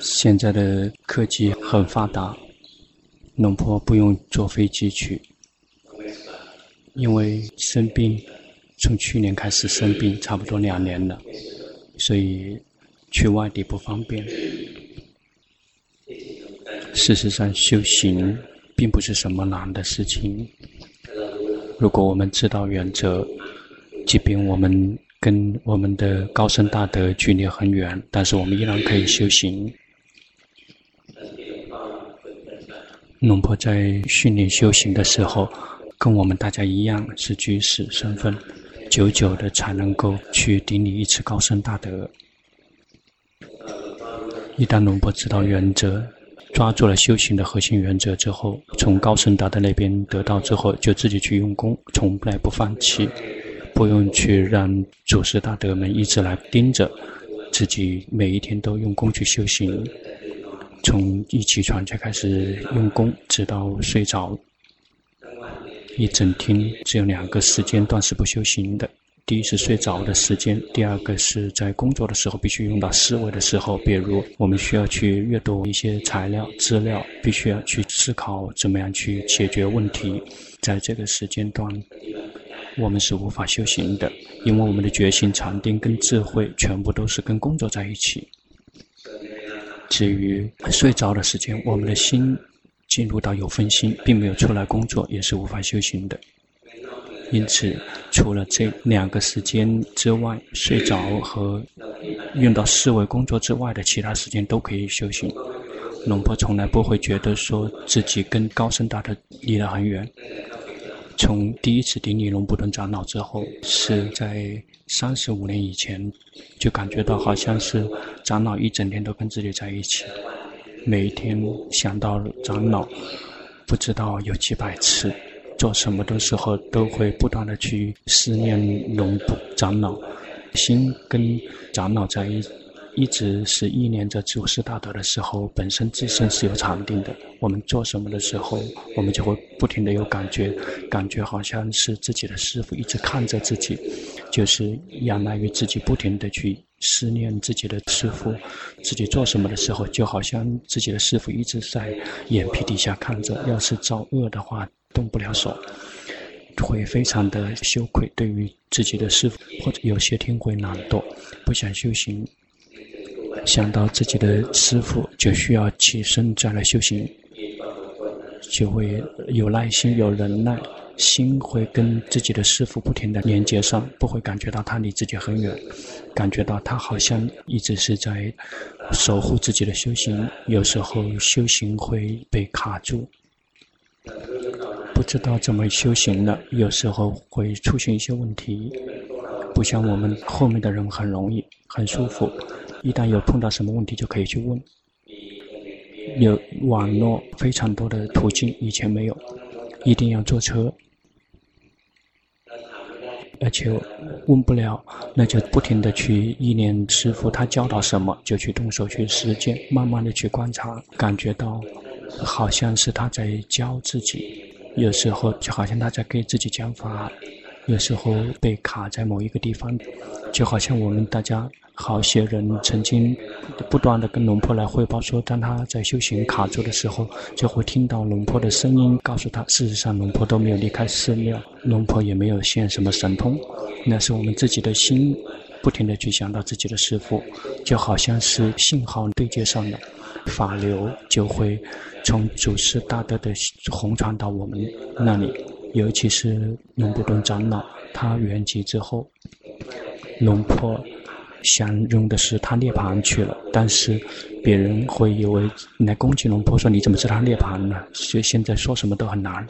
现在的科技很发达，龙坡不用坐飞机去，因为生病，从去年开始生病，差不多两年了，所以去外地不方便。事实上，修行并不是什么难的事情。如果我们知道原则，即便我们跟我们的高僧大德距离很远，但是我们依然可以修行。龙婆在训练修行的时候，跟我们大家一样是居士身份，久久的才能够去顶礼一次高僧大德。一旦龙婆知道原则，抓住了修行的核心原则之后，从高僧大德那边得到之后，就自己去用功，从来不放弃，不用去让祖师大德们一直来盯着，自己每一天都用功去修行，从一起床就开始用功，直到睡着，一整天只有两个时间段是不修行的。第一是睡着的时间，第二个是在工作的时候必须用到思维的时候，比如我们需要去阅读一些材料资料，必须要去思考怎么样去解决问题。在这个时间段，我们是无法修行的，因为我们的决心、禅定跟智慧全部都是跟工作在一起。至于睡着的时间，我们的心进入到有分心，并没有出来工作，也是无法修行的。因此，除了这两个时间之外，睡着和用到思维工作之外的其他时间都可以修行。龙婆从来不会觉得说自己跟高僧大德离得很远。从第一次顶礼龙布顿长老之后，是在三十五年以前，就感觉到好像是长老一整天都跟自己在一起，每一天想到长老，不知道有几百次。做什么的时候，都会不断的去思念龙布长老，心跟长老在一，一直是意念着祖师大德的时候，本身自身是有禅定的。我们做什么的时候，我们就会不停的有感觉，感觉好像是自己的师傅一直看着自己，就是仰赖于自己不停的去思念自己的师傅，自己做什么的时候，就好像自己的师傅一直在眼皮底下看着，要是造恶的话。动不了手，会非常的羞愧。对于自己的师傅，或者有些天会懒惰，不想修行。想到自己的师父，就需要起身再来修行，就会有耐心、有忍耐，心会跟自己的师父不停的连接上，不会感觉到他离自己很远，感觉到他好像一直是在守护自己的修行。有时候修行会被卡住。不知道怎么修行了，有时候会出现一些问题，不像我们后面的人很容易、很舒服。一旦有碰到什么问题，就可以去问。有网络非常多的途径，以前没有，一定要坐车，而且问不了，那就不停地去意念师傅他教导什么，就去动手去实践，慢慢的去观察，感觉到好像是他在教自己。有时候就好像他在给自己讲法，有时候被卡在某一个地方，就好像我们大家好些人曾经不断的跟龙婆来汇报说，当他在修行卡住的时候，就会听到龙婆的声音告诉他，事实上龙婆都没有离开寺庙，龙婆也没有现什么神通，那是我们自己的心不停的去想到自己的师父，就好像是信号对接上了，法流就会。从祖师大德的红传到我们那里，尤其是龙布顿长老，他圆寂之后，龙婆想用的是他涅槃去了，但是别人会以为来攻击龙婆，说你怎么知道他涅槃了？所以现在说什么都很难，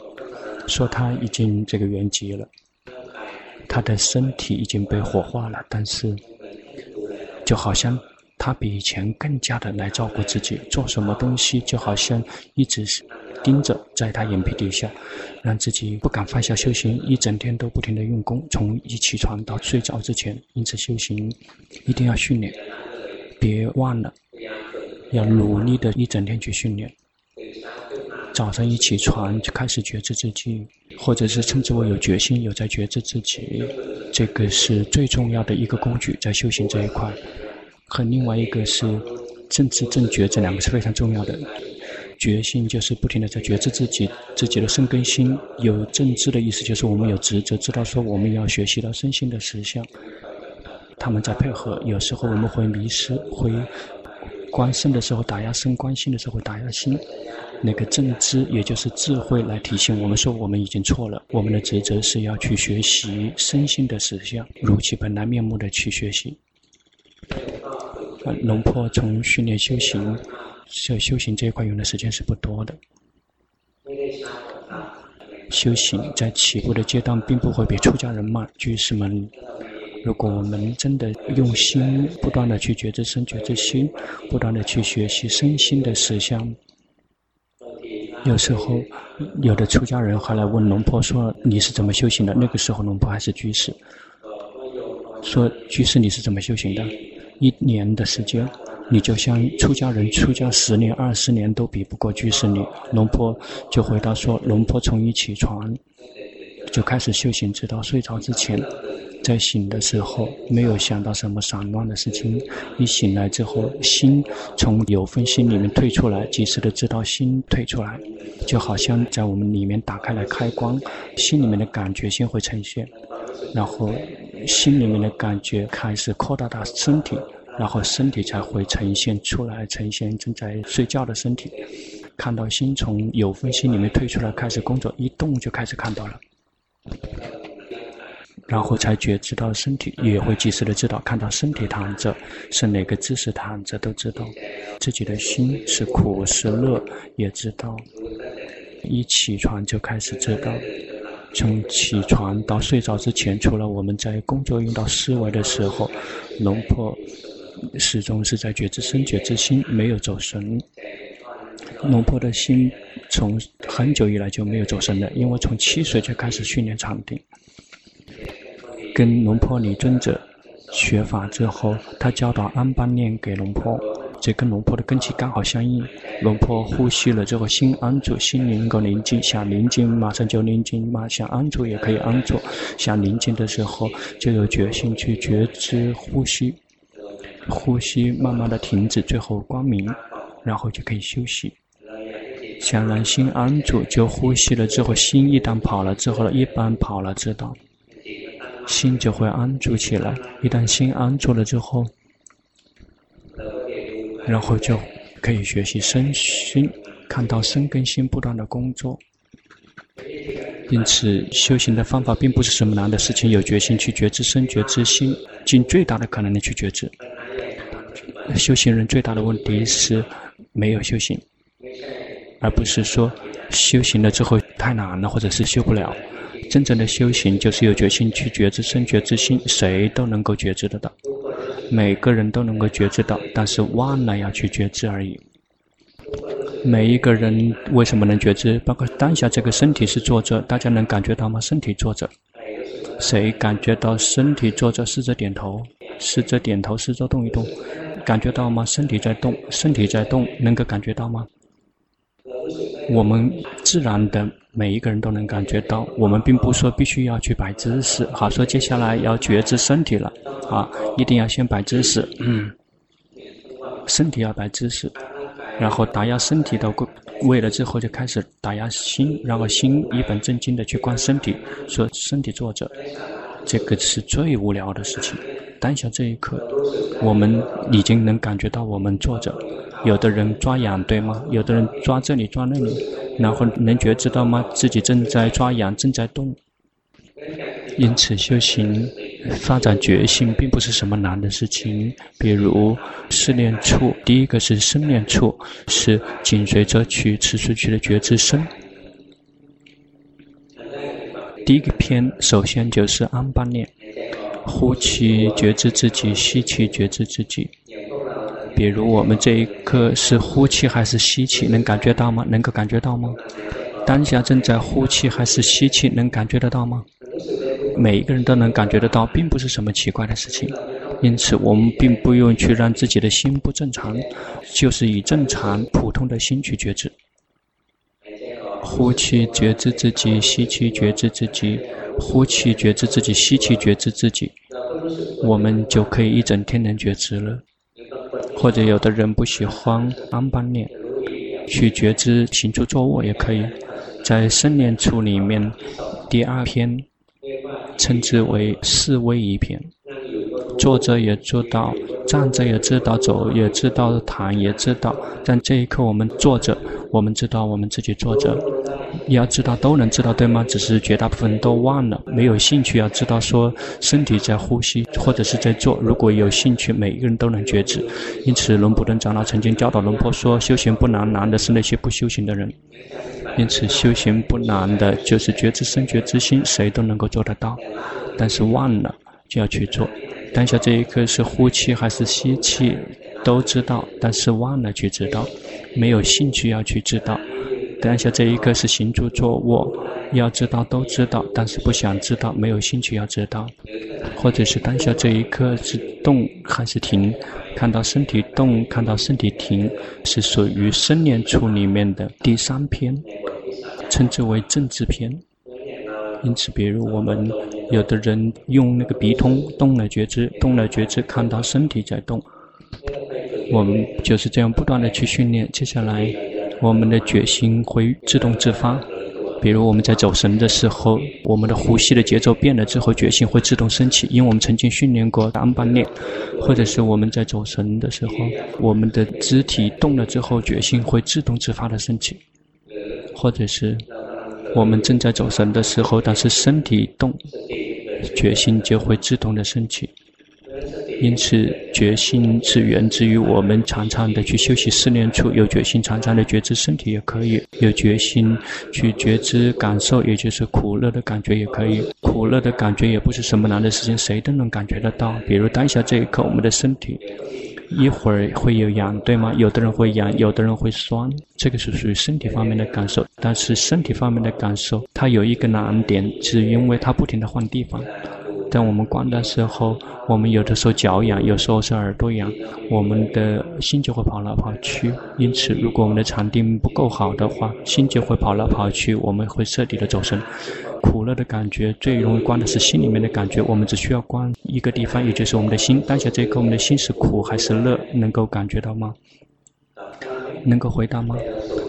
说他已经这个圆寂了，他的身体已经被火化了，但是就好像。他比以前更加的来照顾自己，做什么东西就好像一直是盯着在他眼皮底下，让自己不敢放下修行，一整天都不停的用功，从一起床到睡着之前，因此修行一定要训练，别忘了，要努力的一整天去训练。早上一起床就开始觉知自己，或者是称之为有决心，有在觉知自己，这个是最重要的一个工具，在修行这一块。和另外一个是正知正觉，这两个是非常重要的。觉性就是不停地在觉知自己自己的生根心，有正知的意思就是我们有职责，知道说我们要学习到身心的实相。他们在配合，有时候我们会迷失，会观身的时候打压身，观心的时候会打压心。那个正知也就是智慧来提醒我们说我们已经错了，我们的职责是要去学习身心的实相，如其本来面目的去学习。龙婆从训练修行。修修行这一块用的时间是不多的。修行在起步的阶段，并不会比出家人慢。居士们，如果我们真的用心，不断的去觉知身、觉知心，不断的去学习身心的实相，有时候有的出家人还来问龙婆说：“你是怎么修行的？”那个时候龙婆还是居士，说：“居士你是怎么修行的？”一年的时间。你就像出家人出家十年、二十年都比不过居士你。龙婆就回答说：龙婆从一起床就开始修行，直到睡着之前，在醒的时候没有想到什么散乱的事情。一醒来之后，心从有分心里面退出来，及时的知道心退出来，就好像在我们里面打开了开关，心里面的感觉先会呈现，然后心里面的感觉开始扩大到身体。然后身体才会呈现出来，呈现正在睡觉的身体。看到心从有分心里面退出来，开始工作，一动就开始看到了。然后才觉知到身体，也会及时的知道，看到身体躺着是哪个姿势躺着，都知道自己的心是苦是乐，也知道。一起床就开始知道，从起床到睡着之前，除了我们在工作用到思维的时候，龙婆。始终是在觉知身、觉知心，没有走神。龙婆的心从很久以来就没有走神了，因为从七岁就开始训练禅定。跟龙婆李尊者学法之后，他教导安般念给龙婆，这跟龙婆的根基刚好相应。龙婆呼吸了之后，心安住，心能够宁静，想宁静马上就宁静，马想安住也可以安住。想宁静的时候，就有决心去觉知呼吸。呼吸慢慢的停止，最后光明，然后就可以休息。想让心安住，就呼吸了之后，心一旦跑了之后，一般跑了知道，心就会安住起来。一旦心安住了之后，然后就可以学习身心，看到身跟心不断的工作。因此，修行的方法并不是什么难的事情，有决心去觉知身、觉知心，尽最大的可能的去觉知。修行人最大的问题是没有修行，而不是说修行了之后太难了，或者是修不了。真正的修行就是有决心去觉知身、觉知心，谁都能够觉知得到，每个人都能够觉知到，但是忘了要去觉知而已。每一个人为什么能觉知？包括当下这个身体是坐着，大家能感觉到吗？身体坐着，谁感觉到身体坐着？试着点头，试着点头，试着动一动。感觉到吗？身体在动，身体在动，能够感觉到吗？我们自然的每一个人都能感觉到。我们并不说必须要去摆姿势，好说接下来要觉知身体了，啊，一定要先摆姿势，嗯，身体要摆姿势，然后打压身体的位了之后，就开始打压心，然后心一本正经的去观身体，说身体坐着，这个是最无聊的事情。当下这一刻，我们已经能感觉到我们坐着，有的人抓痒，对吗？有的人抓这里抓那里，然后能觉知到吗？自己正在抓痒，正在动。因此，修行发展觉性并不是什么难的事情。比如四念处，第一个是身念处，是紧随着去持续去的觉知身。第一个篇首先就是安般念。呼气觉知自己，吸气觉知自己。比如我们这一刻是呼气还是吸气，能感觉到吗？能够感觉到吗？当下正在呼气还是吸气，能感觉得到吗？每一个人都能感觉得到，并不是什么奇怪的事情。因此，我们并不用去让自己的心不正常，就是以正常普通的心去觉知。呼气觉知自己，吸气觉知自己。呼气觉知自己，吸气觉知自己，我们就可以一整天能觉知了。或者有的人不喜欢安般念，去觉知行住坐卧也可以。在生念处里面，第二篇称之为四威一篇。坐着也知道，站着也知道，走也知道，躺也知道。但这一刻我们坐着，我们知道我们自己坐着。要知道都能知道对吗？只是绝大部分人都忘了，没有兴趣要知道说身体在呼吸或者是在做。如果有兴趣，每一个人都能觉知。因此，龙普顿长老曾经教导龙坡说：修行不难，难的是那些不修行的人。因此，修行不难的就是觉知身、觉知心，谁都能够做得到。但是忘了就要去做。当下这一刻是呼气还是吸气，都知道，但是忘了去知道，没有兴趣要去知道。当下这一刻是行住坐卧，要知道都知道，但是不想知道，没有兴趣要知道。或者是当下这一刻是动还是停，看到身体动，看到身体停，是属于生念处里面的第三篇，称之为正知篇。因此，比如我们有的人用那个鼻通动了觉知，动了觉知，看到身体在动，我们就是这样不断的去训练。接下来，我们的觉心会自动自发。比如我们在走神的时候，我们的呼吸的节奏变了之后，觉心会自动升起，因为我们曾经训练过安般念，或者是我们在走神的时候，我们的肢体动了之后，觉心会自动自发的升起，或者是。我们正在走神的时候，但是身体动，决心就会自动的升起。因此，决心是源自于我们常常的去休息四念处，有决心常常的觉知身体也可以，有决心去觉知感受，也就是苦乐的感觉也可以。苦乐的感觉也不是什么难的事情，谁都能感觉得到。比如当下这一刻，我们的身体。一会儿会有痒，对吗？有的人会痒，有的人会酸，这个是属于身体方面的感受。但是身体方面的感受，它有一个难点，是因为它不停的换地方。在我们观的时候，我们有的时候脚痒，有时候是耳朵痒，我们的心就会跑来跑去。因此，如果我们的禅定不够好的话，心就会跑来跑去，我们会彻底的走神。苦乐的感觉最容易观的是心里面的感觉，我们只需要观一个地方，也就是我们的心。当下这一刻，我们的心是苦还是乐？能够感觉到吗？能够回答吗？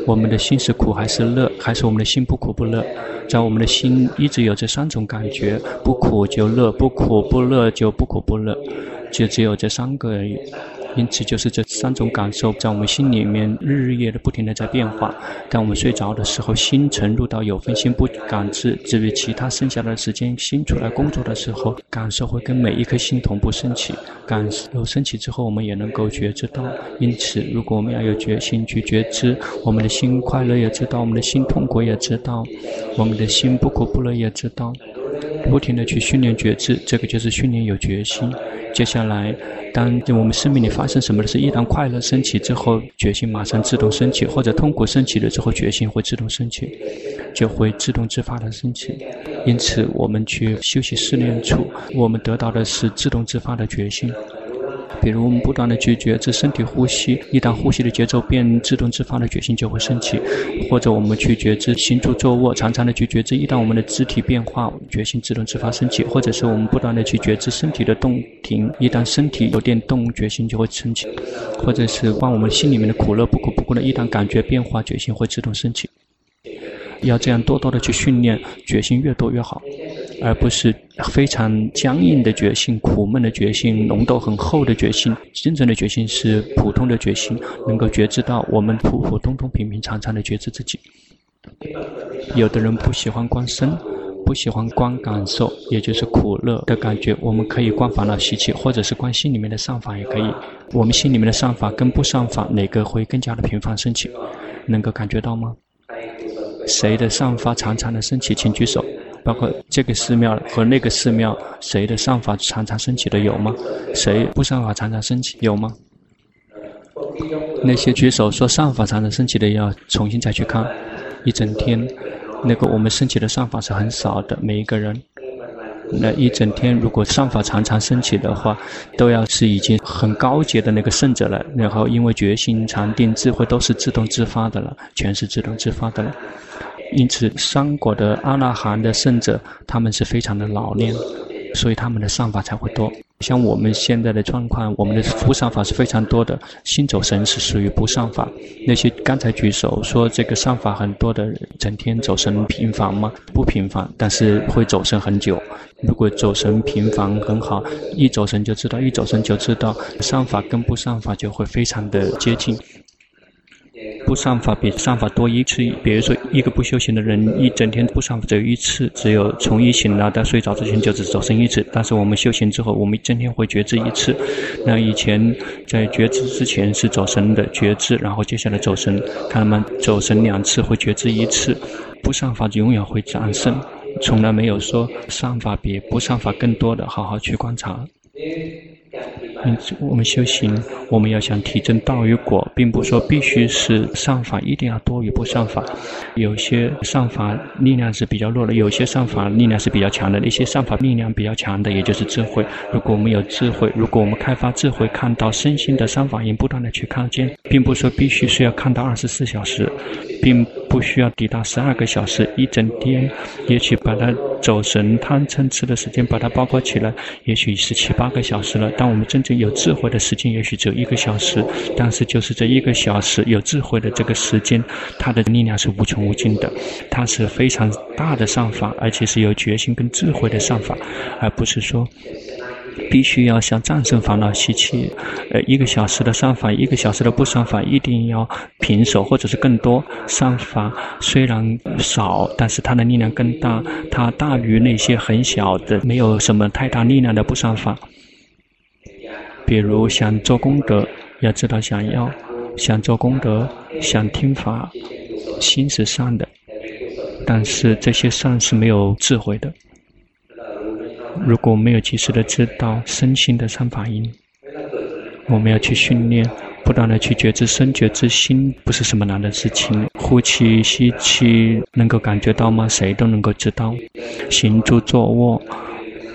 我们的心是苦还是乐？还是我们的心不苦不乐？在我们的心一直有这三种感觉：不苦就乐，不苦不乐就不苦不乐，就只有这三个而已。因此，就是这三种感受在我们心里面日日夜的不停的在变化。当我们睡着的时候，心沉入到有分心不感知；至于其他剩下的时间，心出来工作的时候，感受会跟每一颗心同步升起。感受升起之后，我们也能够觉知到。因此，如果我们要有决心去觉知，我们的心快乐也知道，我们的心痛苦也知道，我们的心不苦不乐也知道。不停的去训练觉知，这个就是训练有决心。接下来，当我们生命里发生什么的事，一旦快乐升起之后，决心马上自动升起；或者痛苦升起了之后，决心会自动升起，就会自动自发的升起。因此，我们去修习四念处，我们得到的是自动自发的决心。比如我们不断的去觉知身体呼吸，一旦呼吸的节奏变，自动自发的觉心就会升起；或者我们去觉知行住坐卧，常常的去觉知，一旦我们的肢体变化，觉心自动自发升起；或者是我们不断的去觉知身体的动停，一旦身体有点动，觉心就会升起；或者是关我们心里面的苦乐不苦不苦的，一旦感觉变化，觉心会自动升起。要这样多多的去训练，决心越多越好。而不是非常僵硬的决心、苦闷的决心、浓度很厚的决心。真正的决心是普通的决心，能够觉知到我们普普通通、平平常常的觉知自己。有的人不喜欢观身，不喜欢观感受，也就是苦乐的感觉。我们可以观烦恼习气，或者是观心里面的善法也可以。我们心里面的善法跟不善法，哪个会更加的频繁升起？能够感觉到吗？谁的善法常常的升起？请举手。包括这个寺庙和那个寺庙，谁的善法常常升起的有吗？谁不善法常常升起有吗？那些举手说善法常常升起的，要重新再去看。一整天，那个我们升起的善法是很少的，每一个人。那一整天，如果善法常常升起的话，都要是已经很高阶的那个圣者了。然后，因为觉心、禅定、智慧都是自动自发的了，全是自动自发的了。因此，三果的阿那含的圣者，他们是非常的老练，所以他们的善法才会多。像我们现在的状况，我们的不善法是非常多的。心走神是属于不善法。那些刚才举手说这个善法很多的人，整天走神频繁吗？不频繁，但是会走神很久。如果走神频繁很好，一走神就知道，一走神就知道，善法跟不善法就会非常的接近。不善法比善法多一次，比如说一个不修行的人，一整天不善法只有一次，只有从一醒来到睡着之前就只走神一次。但是我们修行之后，我们一天会觉知一次。那以前在觉知之前是走神的觉知，然后接下来走神，看到吗？走神两次会觉知一次，不善法永远会战胜，从来没有说善法比不善法更多的，好好去观察。嗯，我们修行，我们要想体证道与果，并不说必须是上法一定要多于不上法。有些上法力量是比较弱的，有些上法力量是比较强的。那些上法力量比较强的，也就是智慧。如果我们有智慧，如果我们开发智慧，看到身心的上法，应不断的去看见，并不说必须是要看到二十四小时，并不需要抵达十二个小时，一整天，也许把它走神贪嗔痴的时间把它包括起来，也许是七八个小时了。当我们真正有智慧的时间也许只有一个小时，但是就是这一个小时有智慧的这个时间，它的力量是无穷无尽的，它是非常大的善法，而且是有决心跟智慧的善法，而不是说必须要向战胜烦恼习气，呃，一个小时的善法，一个小时的不善法，一定要平手或者是更多。善法虽然少，但是它的力量更大，它大于那些很小的、没有什么太大力量的不善法。比如想做功德，要知道想要想做功德，想听法，心是善的，但是这些善是没有智慧的。如果没有及时的知道身心的三法因，我们要去训练，不断的去觉知身、觉知心，不是什么难的事情。呼气、吸气，能够感觉到吗？谁都能够知道。行住坐卧。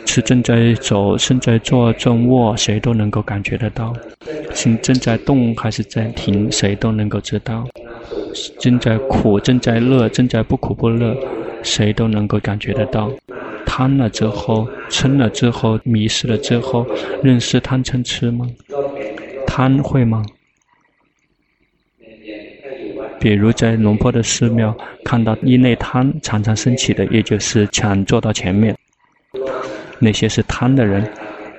是正在走，正在坐，正卧，谁都能够感觉得到；心正在动还是在停，谁都能够知道；正在苦，正在乐，正在不苦不乐，谁都能够感觉得到。贪了之后，嗔了之后，迷失了之后，认识贪嗔痴吗？贪会吗？比如在龙坡的寺庙，看到一类贪常常升起的，也就是抢坐到前面。那些是贪的人，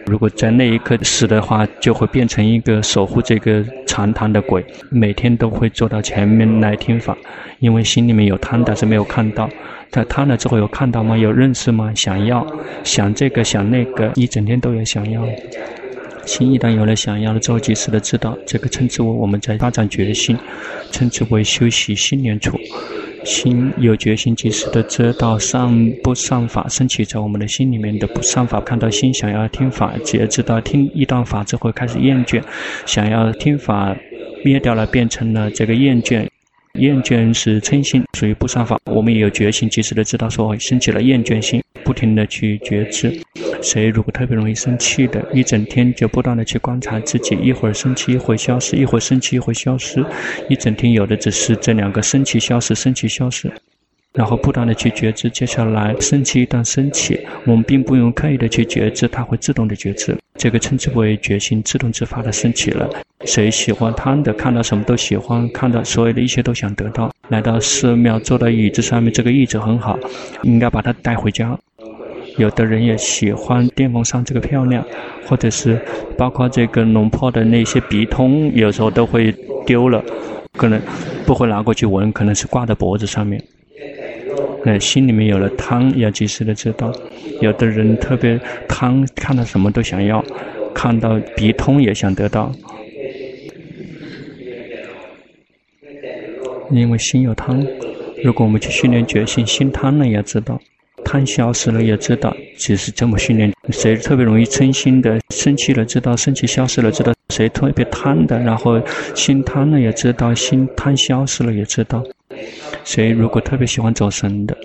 如果在那一刻死的话，就会变成一个守护这个禅堂的鬼，每天都会坐到前面来听法，因为心里面有贪，但是没有看到。他贪了之后有看到吗？有认识吗？想要，想这个想那个，一整天都有想要。心一旦有了想要了之后，及时的知道，这个称之为我们在发展决心，称之为修习心念处。心有决心，及时的知道上不上法升起在我们的心里面的不上法，看到心想要听法，觉知道听一段法之后开始厌倦，想要听法灭掉了，变成了这个厌倦。厌倦是嗔心，属于不善法。我们也有觉心，及时的知道说升起了厌倦心，不停的去觉知。谁如果特别容易生气的，一整天就不断的去观察自己，一会儿生气，一会儿消失，一会儿生气，一会儿消失，一整天有的只是这两个生气消失，生气消失。然后不断的去觉知，接下来升起一段升起，我们并不用刻意的去觉知，它会自动的觉知。这个称之为觉心自动自发的升起了。谁喜欢贪的，看到什么都喜欢，看到所有的一切都想得到。来到寺庙，坐到椅子上面，这个椅子很好，应该把它带回家。有的人也喜欢电风扇这个漂亮，或者是包括这个龙坡的那些笔筒，有时候都会丢了，可能不会拿过去闻，可能是挂在脖子上面。那心里面有了贪，要及时的知道。有的人特别贪，看到什么都想要，看到鼻通也想得到。因为心有贪，如果我们去训练决心，心贪了也知道，贪消失了也知道，只是这么训练。谁特别容易嗔心的，生气了知道，生气消失了知道。谁特别贪的，然后心贪了也知道，心贪消失了也知道。谁如果特别喜欢走神的，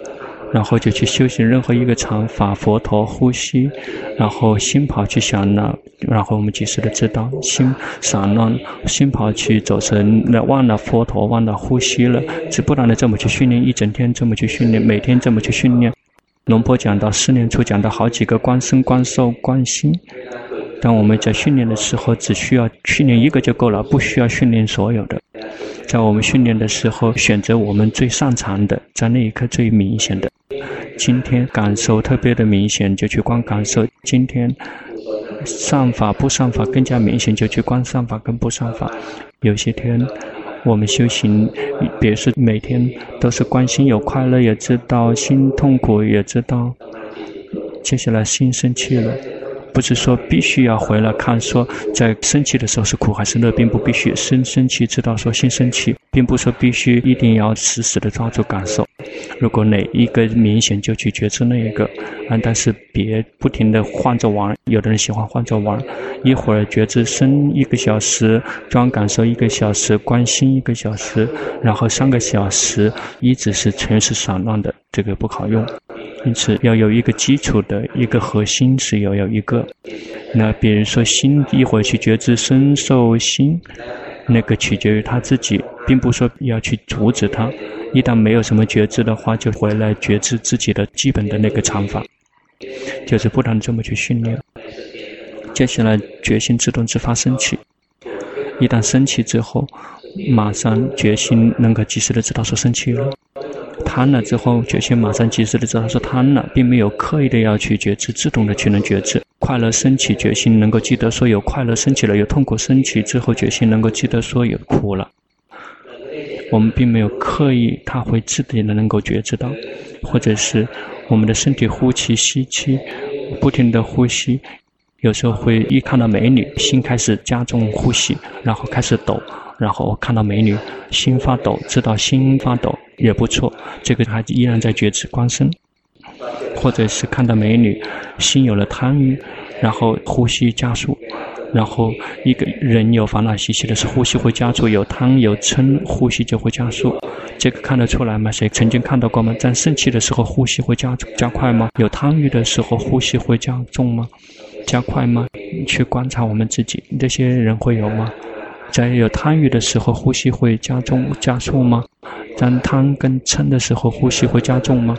然后就去修行任何一个禅法，佛陀呼吸，然后心跑去想了，然后我们及时的知道心散乱，心跑去走神，那忘了佛陀，忘了呼吸了，只不断的这么去训练，一整天这么去训练，每天这么去训练。龙婆讲到四念处，讲到好几个观身、观受、观心，当我们在训练的时候，只需要训练一个就够了，不需要训练所有的。在我们训练的时候，选择我们最擅长的，在那一刻最明显的。今天感受特别的明显，就去观感受；今天善法不善法更加明显，就去观善法跟不善法。有些天我们修行，比如说每天都是关心有快乐，也知道心痛苦，也知道。接下来心生气了。不是说必须要回来看，说在生气的时候是苦还是乐，并不必须生生气知道说先生气，并不说必须一定要死死的抓住感受。如果哪一个明显就去觉知那一个，啊，但是别不停的换着玩。有的人喜欢换着玩，一会儿觉知生一个小时，专感受一个小时，关心一个小时，然后三个小时一直是全是散乱的，这个不好用。因此，要有一个基础的一个核心是要有一个。那比如说，心一会儿去觉知身受心，那个取决于他自己，并不说要去阻止他。一旦没有什么觉知的话，就回来觉知自己的基本的那个常法，就是不断这么去训练。接下来，觉心自动自发升起。一旦升起之后，马上觉心能够及时的知道说生气了。贪了之后，觉心马上及时的知道是贪了，并没有刻意的要去觉知，自动的去能觉知。快乐升起，觉心能够记得说有快乐升起了，有痛苦升起之后，觉心能够记得说有苦了。我们并没有刻意，他会自己的能够觉知到，或者是我们的身体呼气吸气，不停的呼吸，有时候会一看到美女，心开始加重呼吸，然后开始抖。然后看到美女，心发抖，知道心发抖也不错。这个还依然在觉知观身，或者是看到美女，心有了贪欲，然后呼吸加速。然后一个人有烦恼习气的时候，呼吸会加速，有贪有嗔，呼吸就会加速。这个看得出来吗？谁曾经看到过吗？在生气的时候，呼吸会加加快吗？有贪欲的时候，呼吸会加重吗？加快吗？去观察我们自己，这些人会有吗？在有贪欲的时候，呼吸会加重加速吗？当贪跟嗔的时候，呼吸会加重吗？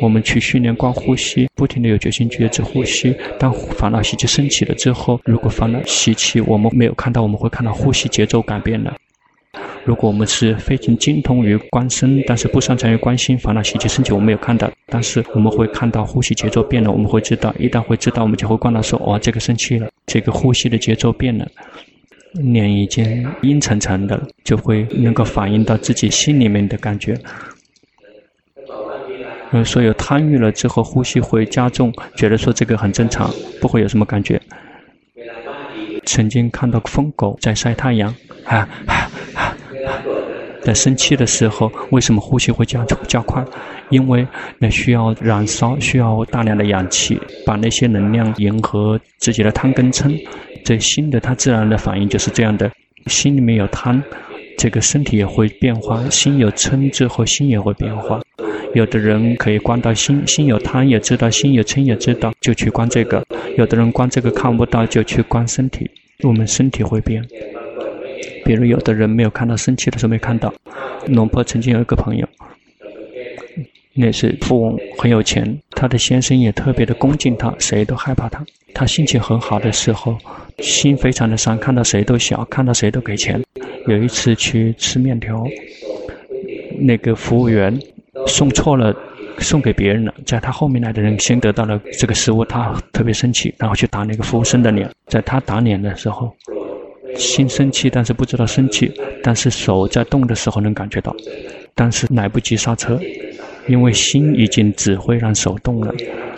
我们去训练观呼吸，不停地有决心觉知呼吸。当烦恼习气升起了之后，如果烦恼习气我们没有看到，我们会看到呼吸节奏改变了。如果我们是非常精通于观身，但是不擅长于观心，烦恼习气升起我们没有看到，但是我们会看到呼吸节奏变了。我们会知道，一旦会知道，我们就会观察说：哦，这个生气了，这个呼吸的节奏变了。脸已经阴沉沉的，就会能够反映到自己心里面的感觉。嗯，所有贪欲了之后，呼吸会加重，觉得说这个很正常，不会有什么感觉。曾经看到疯狗在晒太阳，啊啊！在生气的时候，为什么呼吸会加加快？因为那需要燃烧，需要大量的氧气，把那些能量迎合自己的贪跟嗔。这心的它自然的反应就是这样的，心里面有贪，这个身体也会变化；心有嗔之后，心也会变化。有的人可以观到心，心有贪也知道，心有嗔也知道，就去观这个；有的人观这个看不到，就去观身体。我们身体会变。比如有的人没有看到生气的时候没看到。龙婆曾经有一个朋友，那是富翁，很有钱，他的先生也特别的恭敬他，谁都害怕他。他心情很好的时候，心非常的善，看到谁都笑，看到谁都给钱。有一次去吃面条，那个服务员送错了，送给别人了，在他后面来的人先得到了这个食物，他特别生气，然后去打那个服务生的脸。在他打脸的时候，心生气，但是不知道生气，但是手在动的时候能感觉到，但是来不及刹车，因为心已经指挥让手动了。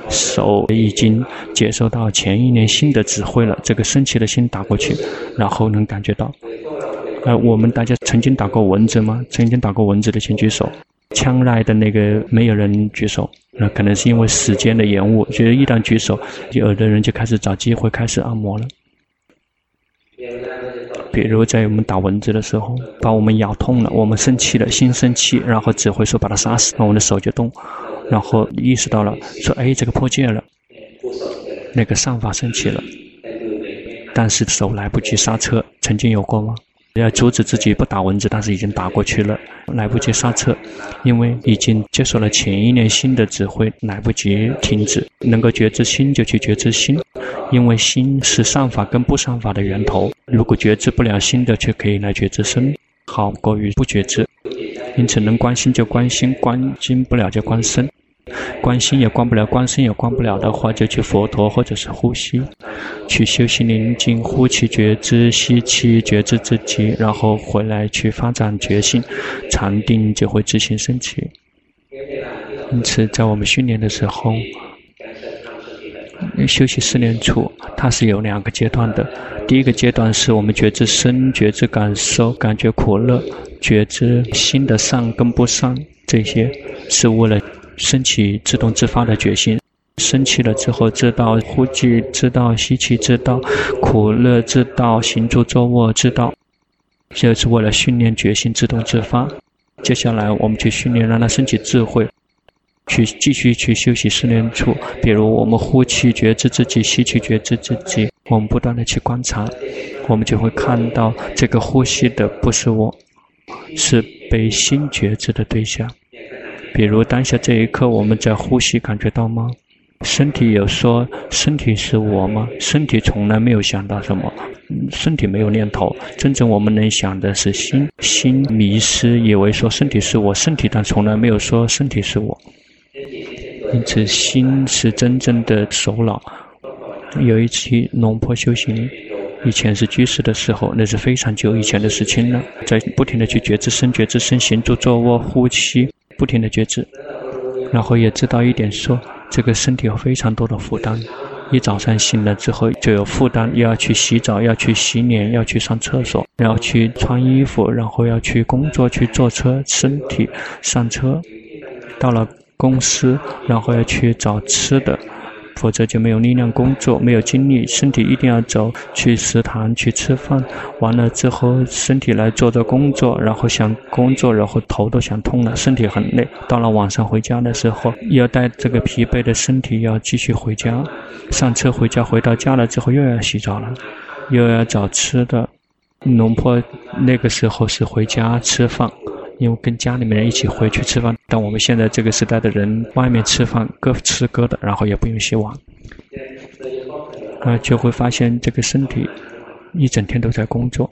手已经接收到前一年心的指挥了，这个生气的心打过去，然后能感觉到。呃，我们大家曾经打过蚊子吗？曾经打过蚊子的请举手。枪来的那个没有人举手，那可能是因为时间的延误。觉得一旦举手，有的人就开始找机会开始按摩了。比如在我们打蚊子的时候，把我们咬痛了，我们生气了，心生气，然后指挥说把它杀死，那我们的手就动。然后意识到了，说：“哎，这个破戒了，那个上法生气了，但是手来不及刹车，曾经有过吗？要阻止自己不打蚊子，但是已经打过去了，来不及刹车，因为已经接受了前一念心的指挥，来不及停止。能够觉知心就去觉知心，因为心是善法跟不善法的源头。如果觉知不了心的，却可以来觉知身，好过于不觉知。因此能观心就观心，观心不了就观身。观心也观不了，观身也观不了的话，就去佛陀或者是呼吸，去修习宁静，呼气觉知，吸气觉知自己，然后回来去发展觉性，禅定就会自行升起。因此，在我们训练的时候，休息四念处，它是有两个阶段的。第一个阶段是我们觉知身，觉知感受，感觉苦乐，觉知心的善跟不善，这些是为了。升起自动自发的觉性，升起了之后，知道呼气，知道吸气，知道苦乐，知道行住坐卧，知道，这是为了训练觉性自动自发。接下来我们去训练，让它升起智慧，去继续去休息四念处。比如我们呼气觉知自己，吸气觉知自己，我们不断的去观察，我们就会看到这个呼吸的不是我，是被心觉知的对象。比如当下这一刻，我们在呼吸，感觉到吗？身体有说身体是我吗？身体从来没有想到什么，身体没有念头。真正我们能想的是心，心迷失，以为说身体是我，身体但从来没有说身体是我。因此，心是真正的首脑。有一期龙坡修行，以前是居士的时候，那是非常久以前的事情了，在不停的去觉知身，觉知身，行住坐卧，呼吸。不停的觉知，然后也知道一点说，这个身体有非常多的负担。一早上醒了之后就有负担，又要去洗澡，要去洗脸，要去上厕所，要去穿衣服，然后要去工作，去坐车，身体上车，到了公司，然后要去找吃的。否则就没有力量工作，没有精力，身体一定要走去食堂去吃饭。完了之后，身体来做着工作，然后想工作，然后头都想痛了，身体很累。到了晚上回家的时候，要带这个疲惫的身体要继续回家。上车回家，回到家了之后又要洗澡了，又要找吃的。龙坡那个时候是回家吃饭。因为跟家里面人一起回去吃饭，但我们现在这个时代的人，外面吃饭各吃各的，然后也不用洗碗，啊，就会发现这个身体一整天都在工作，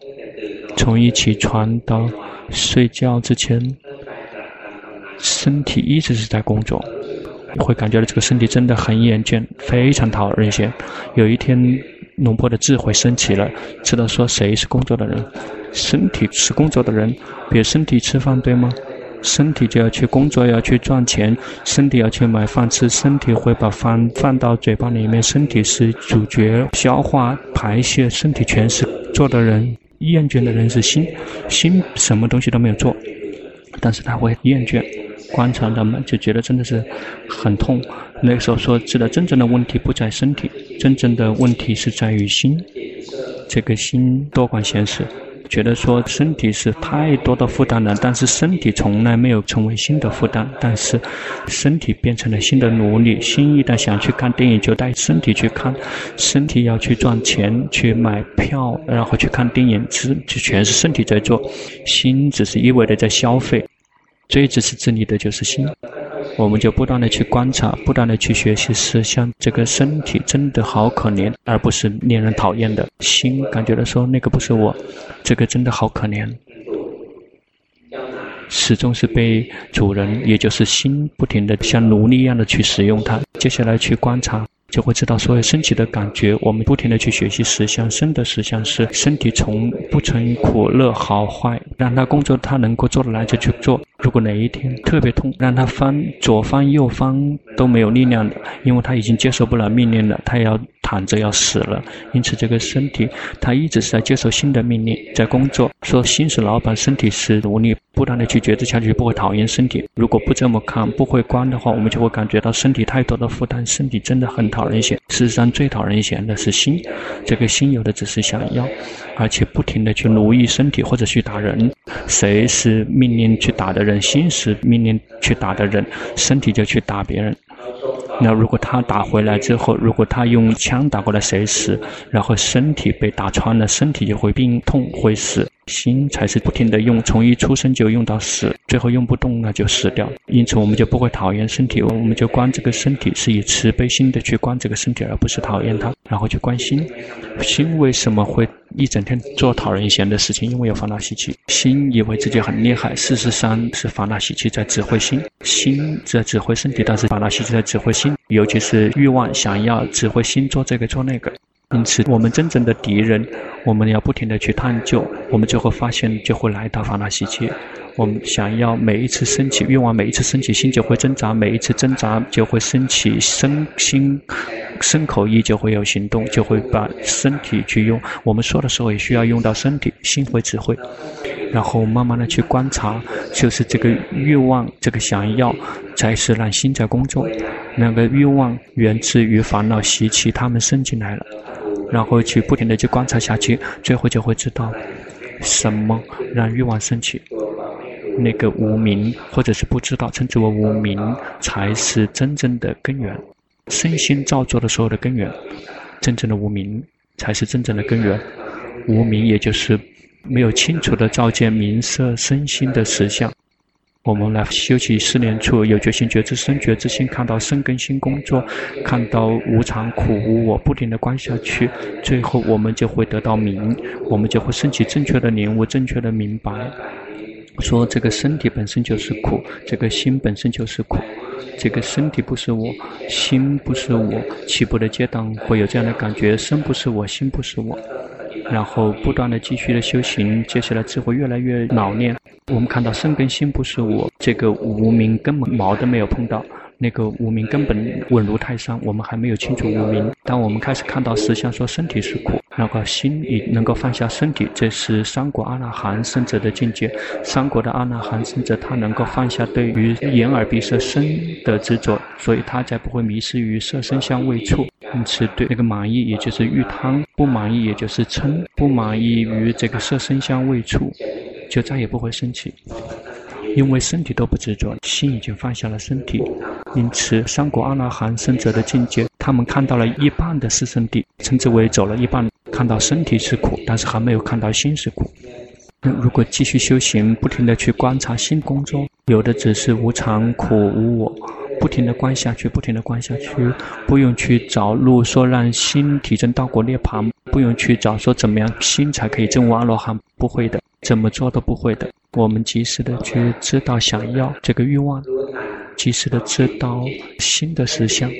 从一起床到睡觉之前，身体一直是在工作，会感觉到这个身体真的很厌倦，非常讨人嫌。有一天，龙坡的智慧升起了，知道说谁是工作的人。身体是工作的人，比如身体吃饭，对吗？身体就要去工作，要去赚钱，身体要去买饭吃，身体会把饭放到嘴巴里面，身体是主角，消化、排泄，身体全是做的人。厌倦的人是心，心什么东西都没有做，但是他会厌倦。观察他们就觉得真的是很痛。那个时候说，知道真正的问题不在身体，真正的问题是在于心。这个心多管闲事。觉得说身体是太多的负担了，但是身体从来没有成为心的负担，但是身体变成了心的奴隶。心一旦想去看电影，就带身体去看；身体要去赚钱，去买票，然后去看电影，其实就全是身体在做，心只是一味的在消费。最自私自利的就是心。我们就不断的去观察，不断的去学习实相。这个身体真的好可怜，而不是令人讨厌的心。感觉到说那个不是我，这个真的好可怜，始终是被主人，也就是心，不停的像奴隶一样的去使用它。接下来去观察。就会知道所有升起的感觉，我们不停地去学习实相，生的实相是身体从不存苦乐好坏，让他工作他能够做得来就去做。如果哪一天特别痛，让他翻左翻右翻都没有力量的，因为他已经接受不了命令了，他要躺着要死了。因此这个身体他一直是在接受新的命令，在工作。说心是老板，身体是奴隶，不断地去觉知下去，不会讨厌身体。如果不这么看，不会观的话，我们就会感觉到身体太多的负担，身体真的很讨。讨人嫌，事实上最讨人嫌的是心。这个心有的只是想要，而且不停地去奴役身体或者去打人。谁是命令去打的人？心是命令去打的人，身体就去打别人。那如果他打回来之后，如果他用枪打过来，谁死？然后身体被打穿了，身体就会病痛会死。心才是不停地用，从一出生就用到死，最后用不动那就死掉。因此，我们就不会讨厌身体，我们就观这个身体，是以慈悲心的去观这个身体，而不是讨厌它，然后去关心。心为什么会一整天做讨人嫌的事情？因为有烦恼习气。心以为自己很厉害，事实上是烦恼习气在指挥心。心在指挥身体，但是烦恼习气在指挥心，尤其是欲望想要指挥心做这个做那个。因此，我们真正的敌人，我们要不停地去探究，我们就会发现，就会来到烦恼习气。我们想要每一次升起欲望，每一次升起心就会挣扎，每一次挣扎就会升起身心，身口意就会有行动，就会把身体去用。我们说的时候也需要用到身体，心会指挥。然后慢慢的去观察，就是这个欲望，这个想要，才是让心在工作。那个欲望源自于烦恼习气，他们生进来了。然后去不停地去观察下去，最后就会知道什么让欲望升起。那个无明或者是不知道，称之为无明，才是真正的根源。身心造作的时候的根源，真正的无明才是真正的根源。无明也就是没有清楚地照见名色身心的实相。我们来修习四念处，有觉心觉知身觉之心，看到身跟心工作，看到无常苦无我，不停地观下去，最后我们就会得到明，我们就会升起正确的领悟，正确的明白，说这个身体本身就是苦，这个心本身就是苦，这个身体不是我，心不是我，起步的阶段会有这样的感觉，身不是我，心不是我。然后不断的继续的修行，接下来智慧越来越老练。我们看到身跟心不是我，这个无明根本毛都没有碰到，那个无明根本稳如泰山。我们还没有清楚无明，当我们开始看到实相，说身体是苦，然后心里能够放下身体，这是三果阿那含圣者的境界。三果的阿那含圣者，他能够放下对于眼耳鼻舌身的执着，所以他才不会迷失于色声香味触。因此，对那个满意，也就是欲贪；不满意，也就是嗔；不满意于这个色声香味触，就再也不会生气。因为身体都不执着，心已经放下了身体。因此，三果阿那含圣者的境界，他们看到了一半的四圣谛，称之为走了一半，看到身体是苦，但是还没有看到心是苦。如果继续修行，不停地去观察心工作，有的只是无常、苦、无我。不停地观下去，不停地观下去，不用去找路说让心体证道果涅槃，不用去找说怎么样心才可以证悟阿罗汉，不会的，怎么做都不会的。我们及时的去知道想要这个欲望，及时的知道心的实相。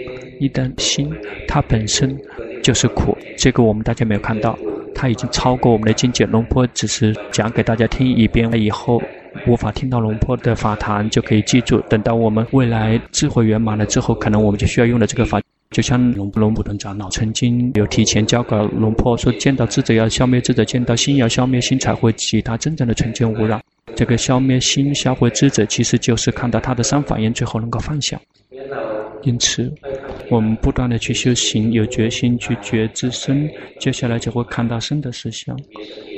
一旦心它本身就是苦，这个我们大家没有看到，它已经超过我们的境界。龙波只是讲给大家听一遍了以后。无法听到龙婆的法谈，就可以记住。等到我们未来智慧圆满了之后，可能我们就需要用的这个法。就像龙龙普顿长老曾经有提前教给龙婆说：见到智者要消灭智者，见到心要消灭心，才会其他真正的纯净无染。这个消灭心、销毁智者，其实就是看到他的三法印，最后能够放下。因此，我们不断的去修行，有决心去觉知身，接下来就会看到身的实相。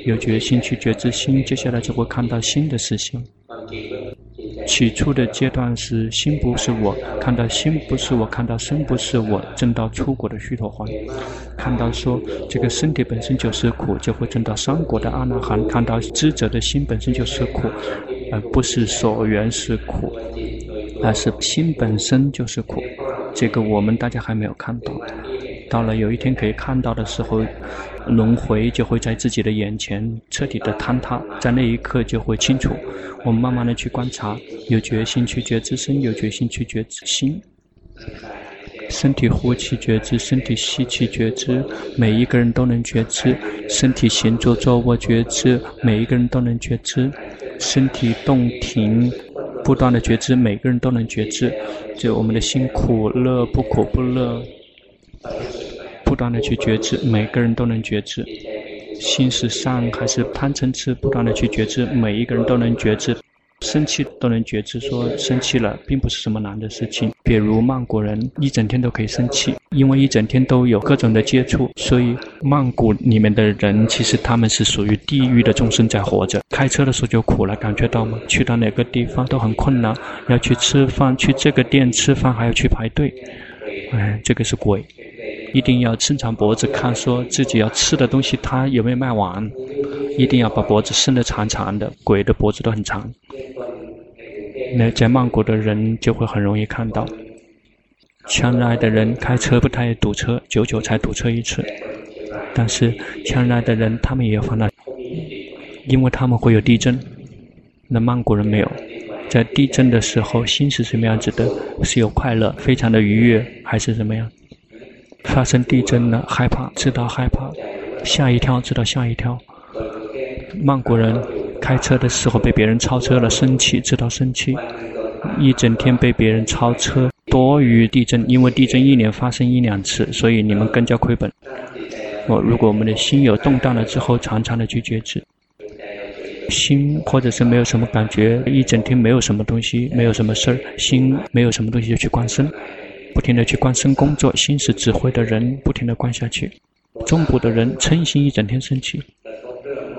有决心去觉知心，接下来就会看到心的事情。起初的阶段是心不是我，看到心不是我，看到身不是我，证到初果的须陀洹。看到说这个身体本身就是苦，就会证到三果的阿那含。看到知者的心本身就是苦，而不是所缘是苦，而是心本身就是苦。这个我们大家还没有看到。到了有一天可以看到的时候，轮回就会在自己的眼前彻底的坍塌，在那一刻就会清楚。我们慢慢的去观察，有决心去觉知身，有决心去觉知心。身体呼气觉知，身体吸气觉知，每一个人都能觉知。身体行住坐卧觉知，每一个人都能觉知。身体动停，不断的觉知，每个人都能觉知。就我们的心苦乐不苦不乐。不断的去觉知，每个人都能觉知，心是善还是贪嗔痴，不断的去觉知，每一个人都能觉知，生气都能觉知，说生气了并不是什么难的事情。比如曼谷人一整天都可以生气，因为一整天都有各种的接触，所以曼谷里面的人其实他们是属于地狱的众生在活着。开车的时候就苦了，感觉到吗？去到哪个地方都很困难，要去吃饭，去这个店吃饭还要去排队，哎，这个是鬼。一定要伸长脖子看，说自己要吃的东西他有没有卖完，一定要把脖子伸得长长的。鬼的脖子都很长，那在曼谷的人就会很容易看到。清莱的人开车不太堵车，久久才堵车一次。但是清莱的人他们也有烦恼，因为他们会有地震。那曼谷人没有，在地震的时候心是什么样子的？是有快乐，非常的愉悦，还是怎么样？发生地震了，害怕，知道害怕，吓一跳，知道吓一跳。曼谷人开车的时候被别人超车了，生气，知道生气。一整天被别人超车。多于地震，因为地震一年发生一两次，所以你们更加亏本。我如果我们的心有动荡了之后，常常的去觉知，心或者是没有什么感觉，一整天没有什么东西，没有什么事儿，心没有什么东西就去观身，不停的去观身工作，心是指挥的人，不停的观下去。中部的人嗔心一整天生气，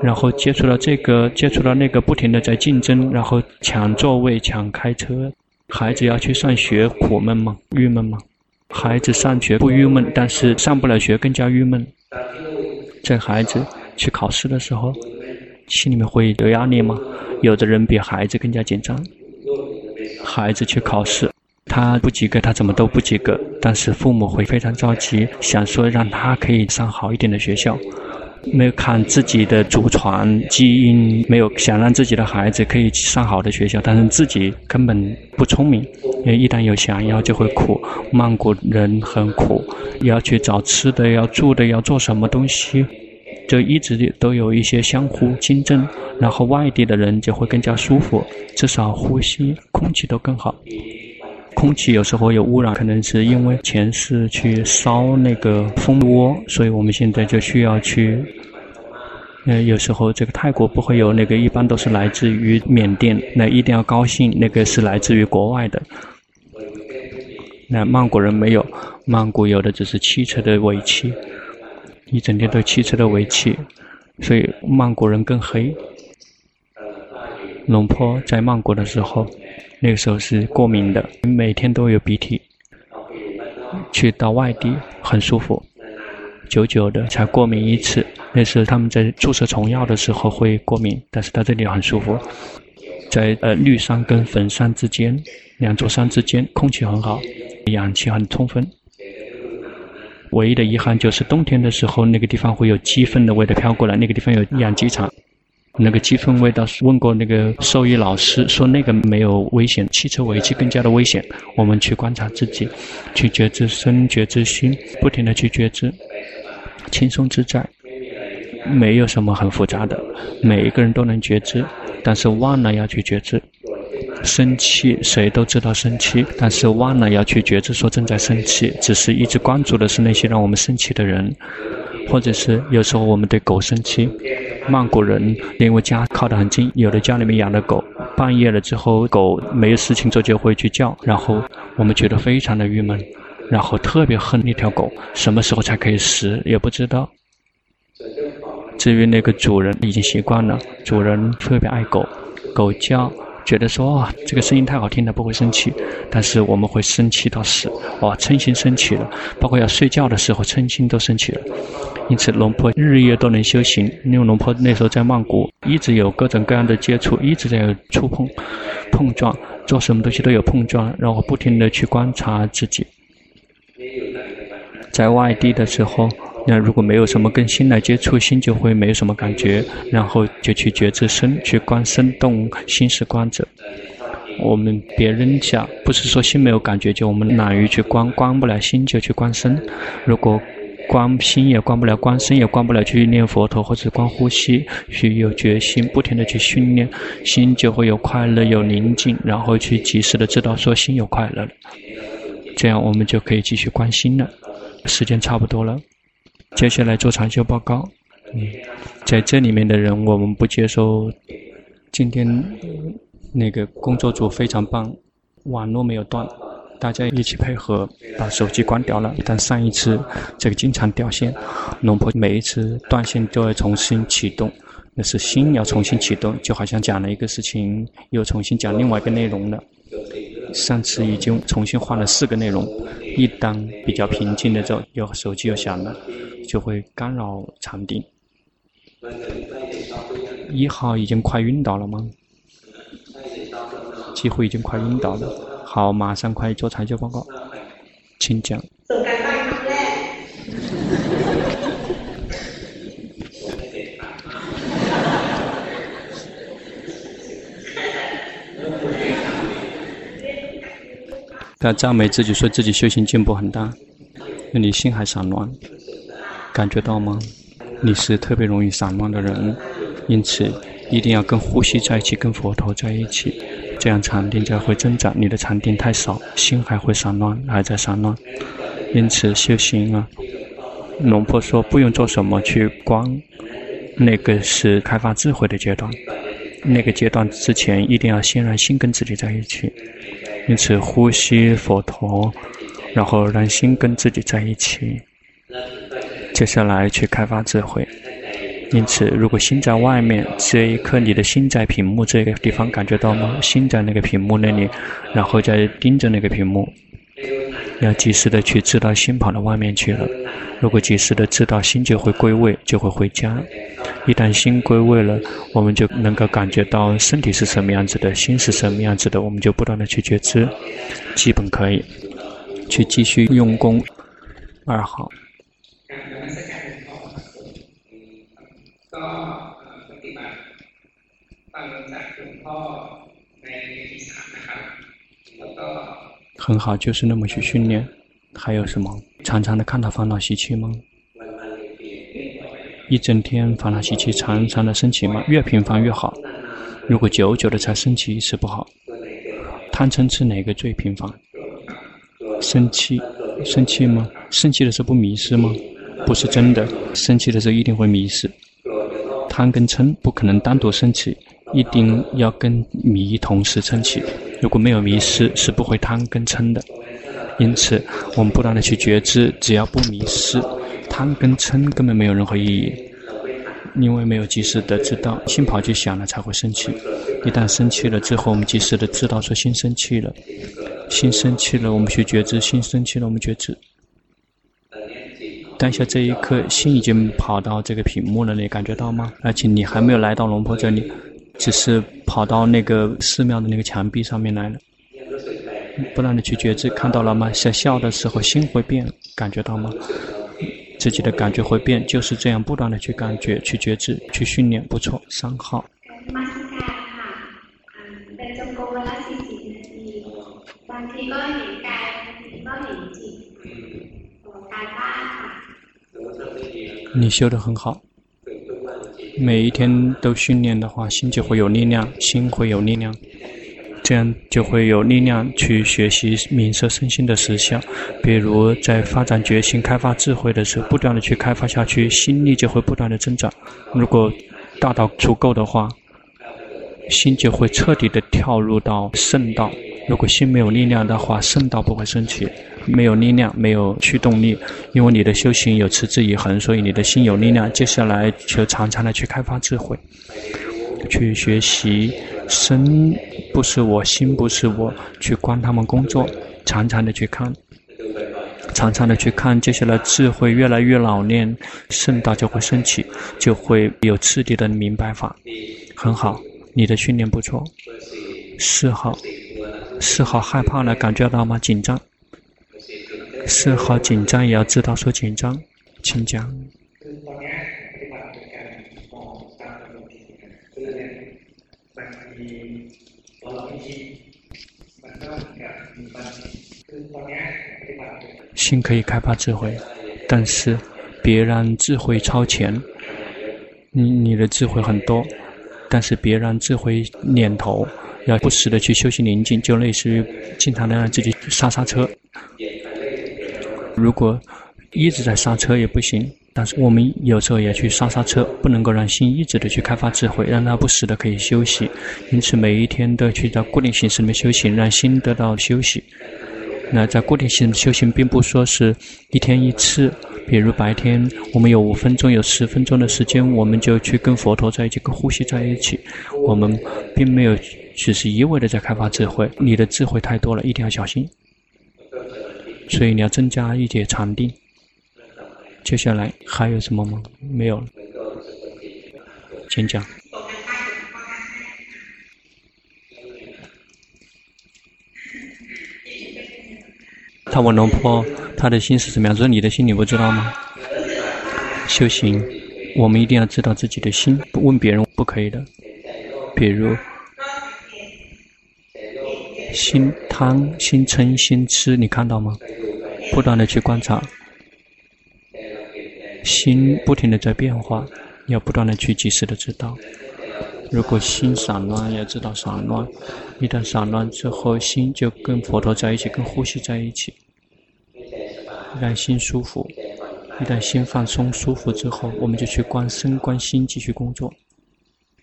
然后接触了这个，接触了那个，不停的在竞争，然后抢座位，抢开车。孩子要去上学，苦闷吗？郁闷吗？孩子上学不郁闷，但是上不了学更加郁闷。在孩子去考试的时候，心里面会有压力吗？有的人比孩子更加紧张。孩子去考试，他不及格，他怎么都不及格，但是父母会非常着急，想说让他可以上好一点的学校。没有看自己的祖传基因，没有想让自己的孩子可以上好的学校，但是自己根本不聪明，因为一旦有想要就会苦。曼谷人很苦，要去找吃的，要住的，要做什么东西，就一直都有一些相互竞争。然后外地的人就会更加舒服，至少呼吸空气都更好。空气有时候有污染，可能是因为前世去烧那个蜂窝，所以我们现在就需要去。呃，有时候这个泰国不会有那个，一般都是来自于缅甸，那一定要高兴，那个是来自于国外的。那曼谷人没有，曼谷有的只是汽车的尾气，一整天都汽车的尾气，所以曼谷人更黑。龙坡在曼谷的时候。那个时候是过敏的，每天都有鼻涕。去到外地很舒服，久久的才过敏一次。那时候他们在注射虫药的时候会过敏，但是到这里很舒服。在呃绿山跟粉山之间，两座山之间，空气很好，氧气很充分。唯一的遗憾就是冬天的时候，那个地方会有鸡粪的味道飘过来，那个地方有养鸡场。那个积分味道，问过那个兽医老师，说那个没有危险，汽车尾气更加的危险。我们去观察自己，去觉知身，觉知心，不停的去觉知，轻松自在，没有什么很复杂的，每一个人都能觉知，但是忘了要去觉知。生气，谁都知道生气，但是忘了要去觉知，说正在生气，只是一直关注的是那些让我们生气的人。或者是有时候我们对狗生气，曼谷人因为家靠得很近，有的家里面养的狗，半夜了之后狗没有事情做就会去叫，然后我们觉得非常的郁闷，然后特别恨那条狗，什么时候才可以死也不知道。至于那个主人已经习惯了，主人特别爱狗，狗叫。觉得说哇，这个声音太好听了，不会生气，但是我们会生气到死，哇，嗔心生气了，包括要睡觉的时候，嗔心都生气了。因此，龙婆日夜都能修行，因为龙婆那时候在曼谷，一直有各种各样的接触，一直在触碰、碰撞，做什么东西都有碰撞，然后不停地去观察自己。在外地的时候。那如果没有什么跟心来接触，心就会没有什么感觉，然后就去觉知身，去观身动，心是观者。我们别人讲，不是说心没有感觉，就我们懒于去观，观不了心就去观身。如果观心也观不了，观身也观不了，去念佛陀或者观呼吸，去有决心，不停地去训练，心就会有快乐，有宁静，然后去及时的知道说心有快乐了。这样我们就可以继续观心了。时间差不多了。接下来做长修报告。嗯，在这里面的人，我们不接受。今天那个工作组非常棒，网络没有断，大家一起配合把手机关掉了。但上一次这个经常掉线，龙婆每一次断线都要重新启动，那是心要重新启动，就好像讲了一个事情，又重新讲另外一个内容了。上次已经重新换了四个内容。一旦比较平静的时候，有手机又响了，就会干扰禅定。一号已经快晕倒了吗？几乎已经快晕倒了。好，马上快做采集报告，请讲。他赞美自己，说自己修行进步很大，那你心还散乱，感觉到吗？你是特别容易散乱的人，因此一定要跟呼吸在一起，跟佛陀在一起，这样禅定才会增长。你的禅定太少，心还会散乱，还在散乱。因此修行啊，龙婆说不用做什么去观，那个是开发智慧的阶段。那个阶段之前，一定要先让心跟自己在一起。因此呼吸佛陀，然后让心跟自己在一起。接下来去开发智慧，因此，如果心在外面，这一刻你的心在屏幕这个地方，感觉到吗？心在那个屏幕那里，然后再盯着那个屏幕，要及时的去知道心跑到外面去了。如果及时的知道，心就会归位，就会回家。一旦心归位了，我们就能够感觉到身体是什么样子的，心是什么样子的，我们就不断的去觉知，基本可以去继续用功。二号。很好，就是那么去训练。还有什么？常常的看到烦恼习气吗？一整天烦恼习气常常的升起吗？越频繁越好。如果久久的才升起一次不好。贪嗔痴哪个最频繁？生气，生气吗？生气的时候不迷失吗？不是真的，生气的时候一定会迷失。贪跟嗔不可能单独升起，一定要跟迷同时升起。如果没有迷失，是不会贪跟嗔的。因此，我们不断的去觉知，只要不迷失，贪跟嗔根本没有任何意义，因为没有及时的知道，心跑去想了才会生气。一旦生气了之后，我们及时的知道说心生气了，心生气了，我们去觉知，心生气了，我们觉知。当下这一刻，心已经跑到这个屏幕了，你感觉到吗？而且你还没有来到龙婆这里，只是跑到那个寺庙的那个墙壁上面来了。不断的去觉知，看到了吗？想笑的时候，心会变，感觉到吗？自己的感觉会变，就是这样不断的去感觉、去觉知、去训练，不错。三号。你修得很好，每一天都训练的话，心就会有力量，心会有力量。这样就会有力量去学习明色身心的实相，比如在发展觉性、开发智慧的时候，不断的去开发下去，心力就会不断的增长。如果大道足够的话，心就会彻底的跳入到圣道。如果心没有力量的话，圣道不会升起。没有力量，没有驱动力，因为你的修行有持之以恒，所以你的心有力量。接下来就常常的去开发智慧，去学习。身不是我，心不是我，去观他们工作，常常的去看，常常的去看，接下来智慧越来越老练，圣道就会升起，就会有次第的明白法，很好，你的训练不错。四号，四号害怕了，感觉到吗？紧张。是好紧张也要知道说紧张，请讲。心可以开发智慧，但是别让智慧超前。你你的智慧很多，但是别让智慧念头要不时的去修行宁静，就类似于经常的让自己刹刹车。如果一直在刹车也不行。但是我们有时候也去刹刹车，不能够让心一直的去开发智慧，让它不时的可以休息。因此每一天都去在固定形式里面修行，让心得到休息。那在固定性修行，并不说是一天一次。比如白天我们有五分钟、有十分钟的时间，我们就去跟佛陀在一起，跟呼吸在一起。我们并没有只是一味的在开发智慧。你的智慧太多了，一定要小心。所以你要增加一点禅定。接下来还有什么吗？没有了。请讲。他问龙婆，他的心是什么样？说你的心你不知道吗？修行，我们一定要知道自己的心，不问别人不可以的。比如，心贪、心嗔、心痴，你看到吗？不断的去观察，心不停的在变化，要不断的去及时的知道。如果心散乱，要知道散乱。一旦散乱之后，心就跟佛陀在一起，跟呼吸在一起，让心舒服。一旦心放松、舒服之后，我们就去观身、观心，继续工作，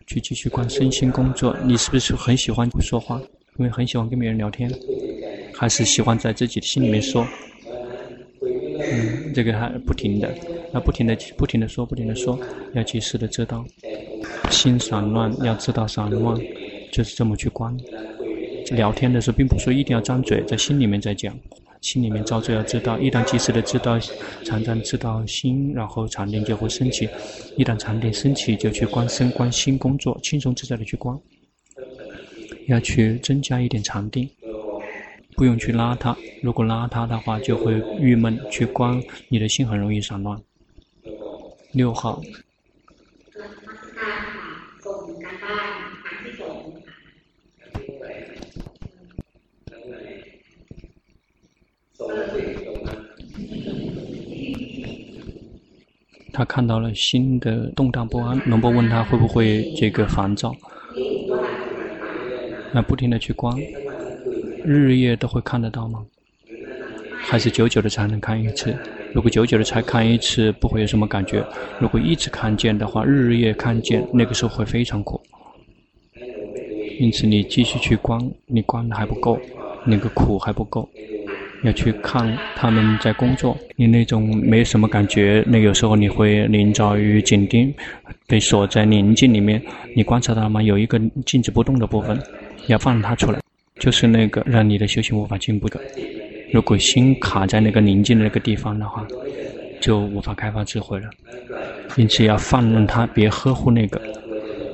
去继续观身心工作。你是不是很喜欢说话？因为很喜欢跟别人聊天，还是喜欢在自己的心里面说？嗯，这个还不停的，要不停的、不停的说、不停的说，要及时的知道。心散乱，要知道散乱，就是这么去观。聊天的时候，并不说一定要张嘴，在心里面在讲。心里面照着要知道，一旦及时的知道，常常知道心，然后禅定就会升起。一旦禅定升起，就去观身、观心工作，轻松自在的去观。要去增加一点禅定，不用去拉它。如果拉它的话，就会郁闷。去观，你的心很容易散乱。六号。他看到了心的动荡不安，龙波问他会不会这个烦躁？那不停的去观，日夜都会看得到吗？还是久久的才能看一次？如果久久的才看一次，不会有什么感觉；如果一直看见的话，日日夜看见，那个时候会非常苦。因此，你继续去观，你观的还不够，那个苦还不够。要去看他们在工作，你那种没什么感觉，那有时候你会临着于紧盯，被锁在宁静里面。你观察到吗？有一个静止不动的部分，要放它出来，就是那个让你的修行无法进步的。如果心卡在那个宁静的那个地方的话，就无法开发智慧了。因此要放任它，别呵护那个。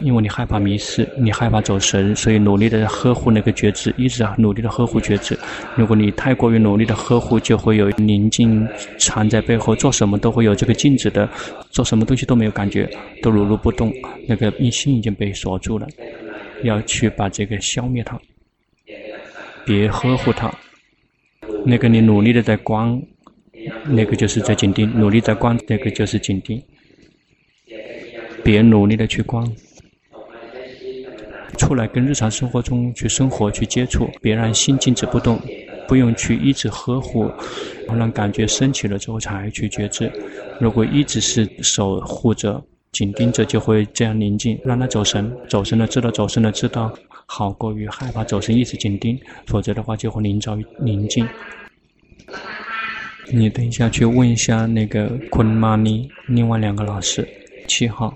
因为你害怕迷失，你害怕走神，所以努力的呵护那个觉知，一直啊努力的呵护觉知。如果你太过于努力的呵护，就会有宁静藏在背后，做什么都会有这个静止的，做什么东西都没有感觉，都如如不动，那个一心已经被锁住了。要去把这个消灭它，别呵护它。那个你努力的在观，那个就是在紧盯；努力在观，那个就是紧盯。别努力的去观。出来跟日常生活中去生活去接触，别让心静止不动，不用去一直呵护，然后让感觉升起了之后才去觉知。如果一直是守护着、紧盯着，就会这样宁静，让他走神，走神了知道，走神了知道，好过于害怕走神一直紧盯，否则的话就会临着宁静。你等一下去问一下那个昆玛尼，另外两个老师，七号。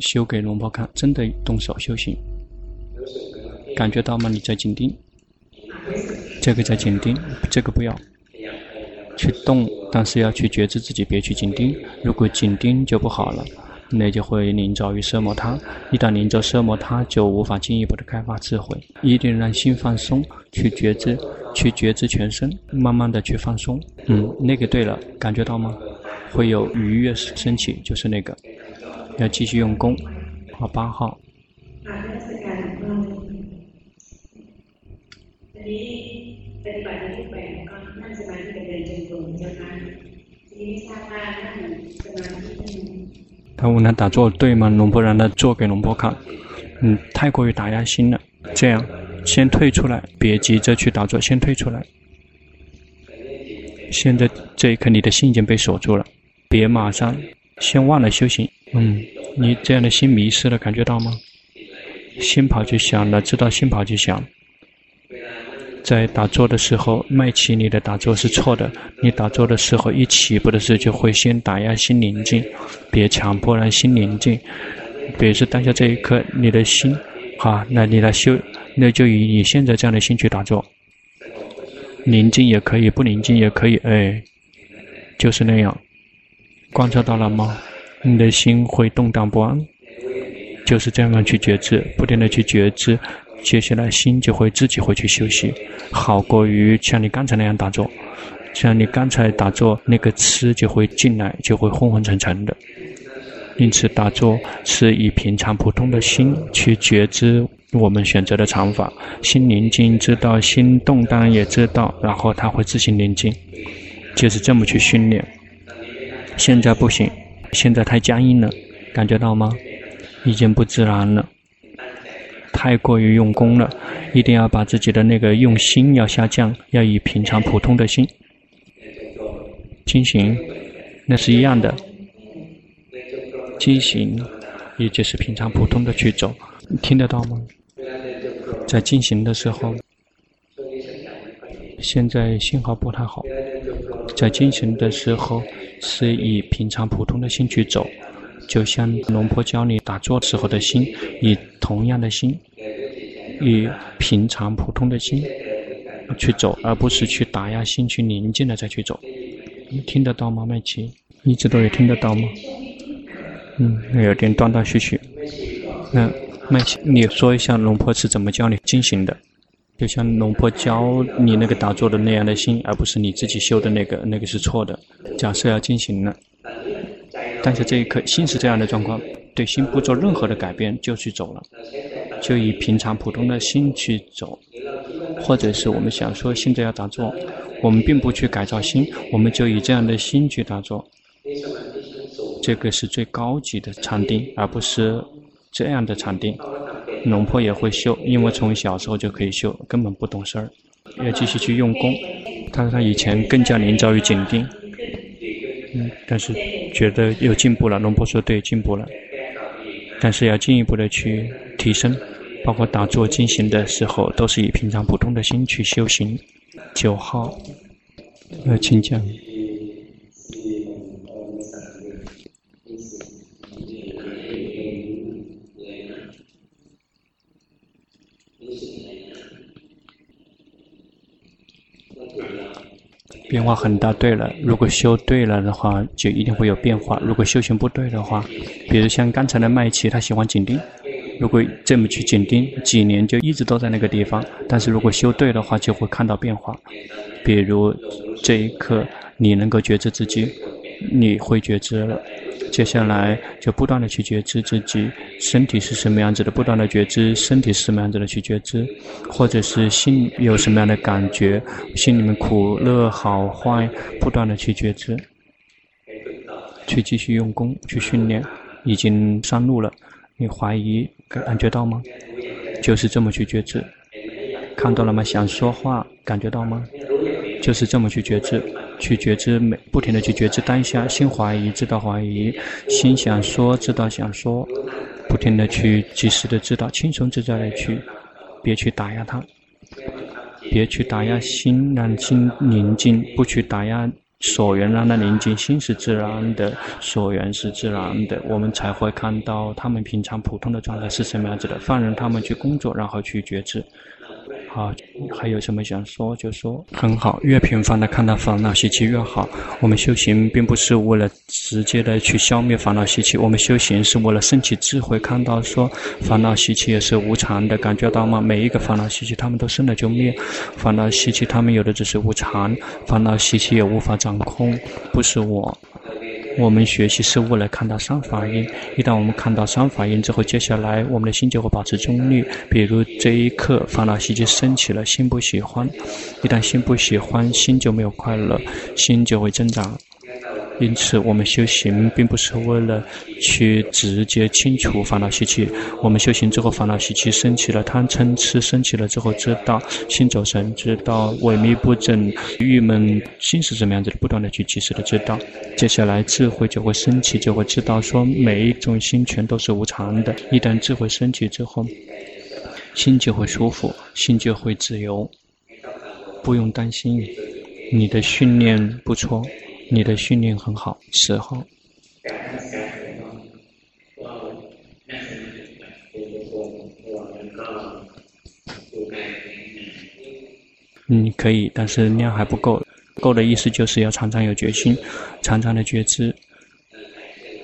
修给龙婆看，真的动手修行，感觉到吗？你在紧盯，这个在紧盯，这个不要去动，但是要去觉知自己，别去紧盯。如果紧盯就不好了，那就会临着于奢摩他。一旦临着奢摩他，就无法进一步的开发智慧。一定让心放松，去觉知，去觉知全身，慢慢的去放松。嗯，那个对了，感觉到吗？会有愉悦升起，就是那个。要继续用功，好，八号。他问他打坐对吗？龙婆让他做给龙婆看。嗯，太过于打压心了。这样，先退出来，别急着去打坐，先退出来。现在这一刻，你的心已经被锁住了，别马上，先忘了修行。嗯，你这样的心迷失了，感觉到吗？心跑去想了，知道心跑去想。在打坐的时候，麦琪，你的打坐是错的。你打坐的时候，一起步的时候就会先打压心宁静，别强迫让心宁静。比如说当下这一刻，你的心，啊，那你来修，那就以你现在这样的心去打坐。宁静也可以，不宁静也可以，哎，就是那样。观察到了吗？你的心会动荡不安，就是这样去觉知，不停地去觉知。接下来心就会自己会去休息，好过于像你刚才那样打坐。像你刚才打坐，那个痴就会进来，就会昏昏沉沉的。因此，打坐是以平常普通的心去觉知我们选择的禅法。心宁静，知道心动荡也知道，然后它会自行宁静，就是这么去训练。现在不行，现在太僵硬了，感觉到吗？已经不自然了。太过于用功了，一定要把自己的那个用心要下降，要以平常普通的心进行，那是一样的。进行，也就是平常普通的去走，你听得到吗？在进行的时候，现在信号不太好。在进行的时候，是以平常普通的心去走。就像龙婆教你打坐时候的心，以同样的心，以平常普通的心去走，而不是去打压心，去宁静的再去走。你听得到吗，麦琪？一直都有听得到吗？嗯，有点断断续续。那麦琪，你说一下龙婆是怎么教你进行的？就像龙婆教你那个打坐的那样的心，而不是你自己修的那个，那个是错的。假设要进行了。但是这一刻，心是这样的状况，对心不做任何的改变就去走了，就以平常普通的心去走，或者是我们想说现在要打坐，我们并不去改造心，我们就以这样的心去打坐，这个是最高级的禅定，而不是这样的禅定。龙婆也会修，因为从小时候就可以修，根本不懂事儿，要继续去用功。他说他以前更加临遭于紧定。嗯，但是觉得有进步了。龙婆说对，进步了，但是要进一步的去提升，包括打坐进行的时候，都是以平常普通的心去修行。九号，呃，请讲。变化很大。对了，如果修对了的话，就一定会有变化。如果修行不对的话，比如像刚才的麦琪，他喜欢紧盯。如果这么去紧盯，几年就一直都在那个地方。但是如果修对的话，就会看到变化。比如这一刻，你能够觉知自己，你会觉知了。接下来就不断的去觉知自己身体是什么样子的，不断的觉知身体是什么样子的去觉知，或者是心有什么样的感觉，心里面苦乐好坏，不断的去觉知，去继续用功去训练，已经上路了。你怀疑感觉到吗？就是这么去觉知，看到了吗？想说话感觉到吗？就是这么去觉知。去觉知，每不停的去觉知当下，心怀疑知道怀疑，心想说知道想说，不停的去及时的知道，轻松自在的去，别去打压他，别去打压心，让心宁静，不去打压所缘，让它宁静，心是自然的，所缘是自然的，我们才会看到他们平常普通的状态是什么样子的，放任他们去工作，然后去觉知。好，还有什么想说就说。很好，越频繁的看到烦恼习气越好。我们修行并不是为了直接的去消灭烦恼习气，我们修行是为了升起智慧，看到说烦恼习气也是无常的，感觉到吗？每一个烦恼习气，他们都生了就灭。烦恼习气，他们有的只是无常，烦恼习气也无法掌控，不是我。我们学习是为了看到三法印，一旦我们看到三法印之后，接下来我们的心就会保持中立。比如这一刻烦恼习气升起了，心不喜欢，一旦心不喜欢，心就没有快乐，心就会增长。因此，我们修行并不是为了去直接清除烦恼习气。我们修行之后，烦恼习气升起了，贪嗔痴升起了之后，知道心走神，知道萎靡不振、郁闷，心是怎么样子的，不断的去及时的知道。接下来智慧就会升起，就会知道说每一种心全都是无常的。一旦智慧升起之后，心就会舒服，心就会自由。不用担心，你的训练不错，你的训练很好，时候。嗯可以，但是量还不够。够的意思就是要常常有决心，常常的觉知，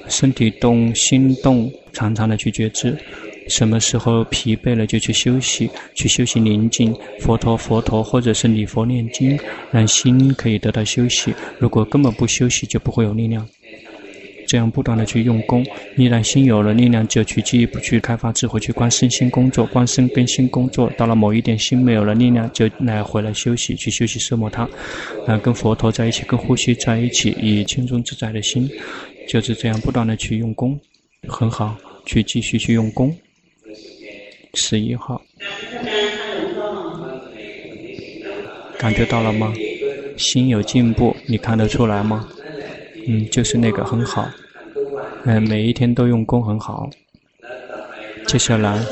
身体动、心动，常常的去觉知。什么时候疲惫了就去休息，去休息宁静，佛陀佛陀，或者是礼佛念经，让心可以得到休息。如果根本不休息，就不会有力量。这样不断的去用功，你让心有了力量，就去进一步去开发智慧，去观身心工作，观身跟心工作。到了某一点，心没有了力量，就来回来休息，去休息奢摩他，啊，跟佛陀在一起，跟呼吸在一起，以轻松自在的心，就是这样不断的去用功，很好，去继续去用功。十一号，感觉到了吗？心有进步，你看得出来吗？嗯，就是那个很好，嗯，每一天都用功很好。接下来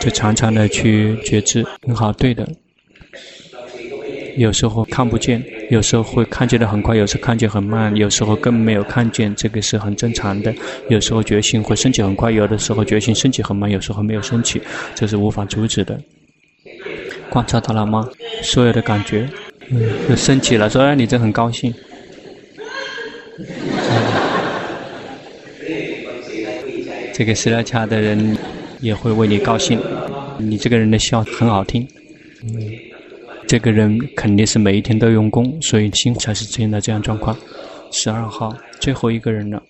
就常常的去觉知，很好，对的。有时候看不见，有时候会看见的很快，有时看见很慢，有时候更没有看见，这个是很正常的。有时候觉醒会升起很快，有的时候觉醒升起很慢，有时候没有升起，这是无法阻止的。观察到了吗？所有的感觉，嗯，就升起了，所以你这很高兴。这个斯拉恰的人也会为你高兴，你这个人的笑很好听。嗯，这个人肯定是每一天都用功，所以心才是出现的这样状况。十二号，最后一个人了。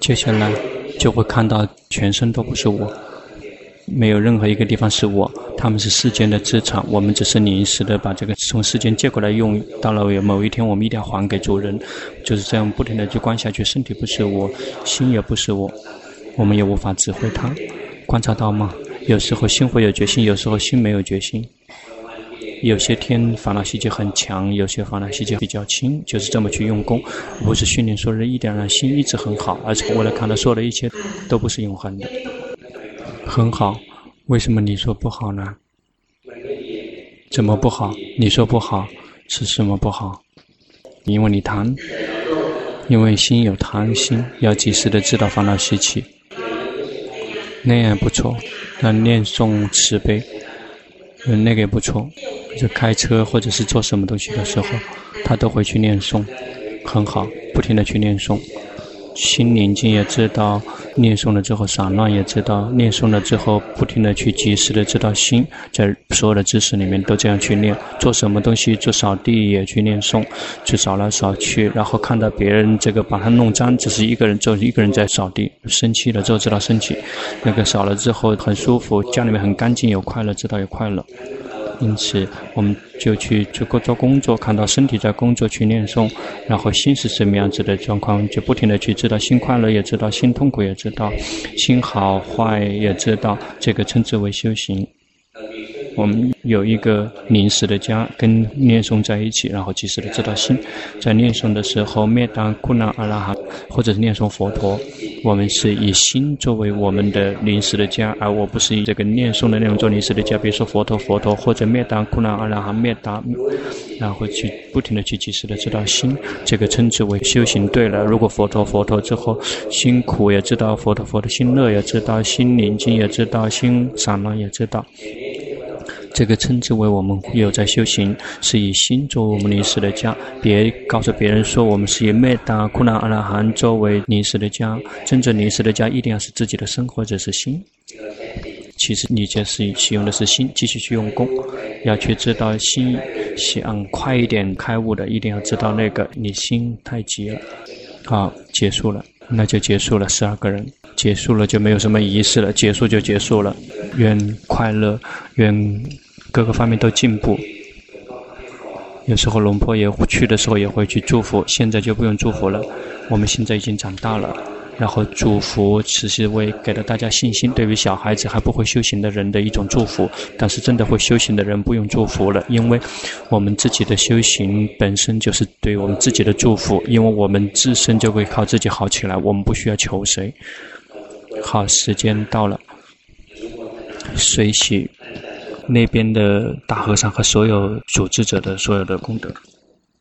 接下来就会看到全身都不是我。没有任何一个地方是我，他们是世间的资产，我们只是临时的把这个从世间借过来用，到了某一天我们一定要还给主人，就是这样不停的去观下去，身体不是我，心也不是我，我们也无法指挥它，观察到吗？有时候心会有决心，有时候心没有决心，有些天烦恼习气很强，有些烦恼习气比较轻，就是这么去用功，不是训练说人一点让心一直很好，而是为了看到所有的一切都不是永恒的。很好，为什么你说不好呢？怎么不好？你说不好是什么不好？因为你贪，因为心有贪心，要及时的知道烦恼习气，那样不错。那念诵慈悲，嗯，那个也不错。就开车或者是做什么东西的时候，他都会去念诵，很好，不停的去念诵。心宁静也知道，念诵了之后散乱也知道，念诵了之后不停的去及时的知道心，在所有的知识里面都这样去念，做什么东西做扫地也去念诵，去扫来扫去，然后看到别人这个把它弄脏，只是一个人就一个人在扫地，生气了之后知道生气，那个扫了之后很舒服，家里面很干净有快乐，知道有快乐。因此，我们就去做做工作，看到身体在工作，去念诵，然后心是什么样子的状况，就不停的去知道心快乐，也知道心痛苦，也知道心好坏，也知道这个称之为修行。我们有一个临时的家，跟念诵在一起，然后及时的知道心。在念诵的时候，灭当库那阿拉哈，或者是念诵佛陀，我们是以心作为我们的临时的家，而我不是以这个念诵的内容做临时的家。比如说佛陀，佛陀，或者灭当库那阿拉哈，灭当，然后去不停的去及时的知道心，这个称之为修行对了。如果佛陀，佛陀之后，心苦也知道佛陀，佛陀心乐也知道，心宁静也知道，心散乱也知道。这个称之为我们有在修行，是以心作为我们临时的家。别告诉别人说我们是以灭达库那阿拉含作为临时的家。真正临时的家一定要是自己的身或者是心。其实你就是使用的是心，继续去用功，要去知道心想快一点开悟的，一定要知道那个你心太急了。好，结束了，那就结束了。十二个人结束了，就没有什么仪式了，结束就结束了。愿快乐，愿各个方面都进步。有时候龙婆也去的时候也会去祝福，现在就不用祝福了。我们现在已经长大了，然后祝福，只是为给了大家信心。对于小孩子还不会修行的人的一种祝福，但是真的会修行的人不用祝福了，因为我们自己的修行本身就是对我们自己的祝福，因为我们自身就会靠自己好起来，我们不需要求谁。好，时间到了，随喜那边的大和尚和所有组织者的所有的功德。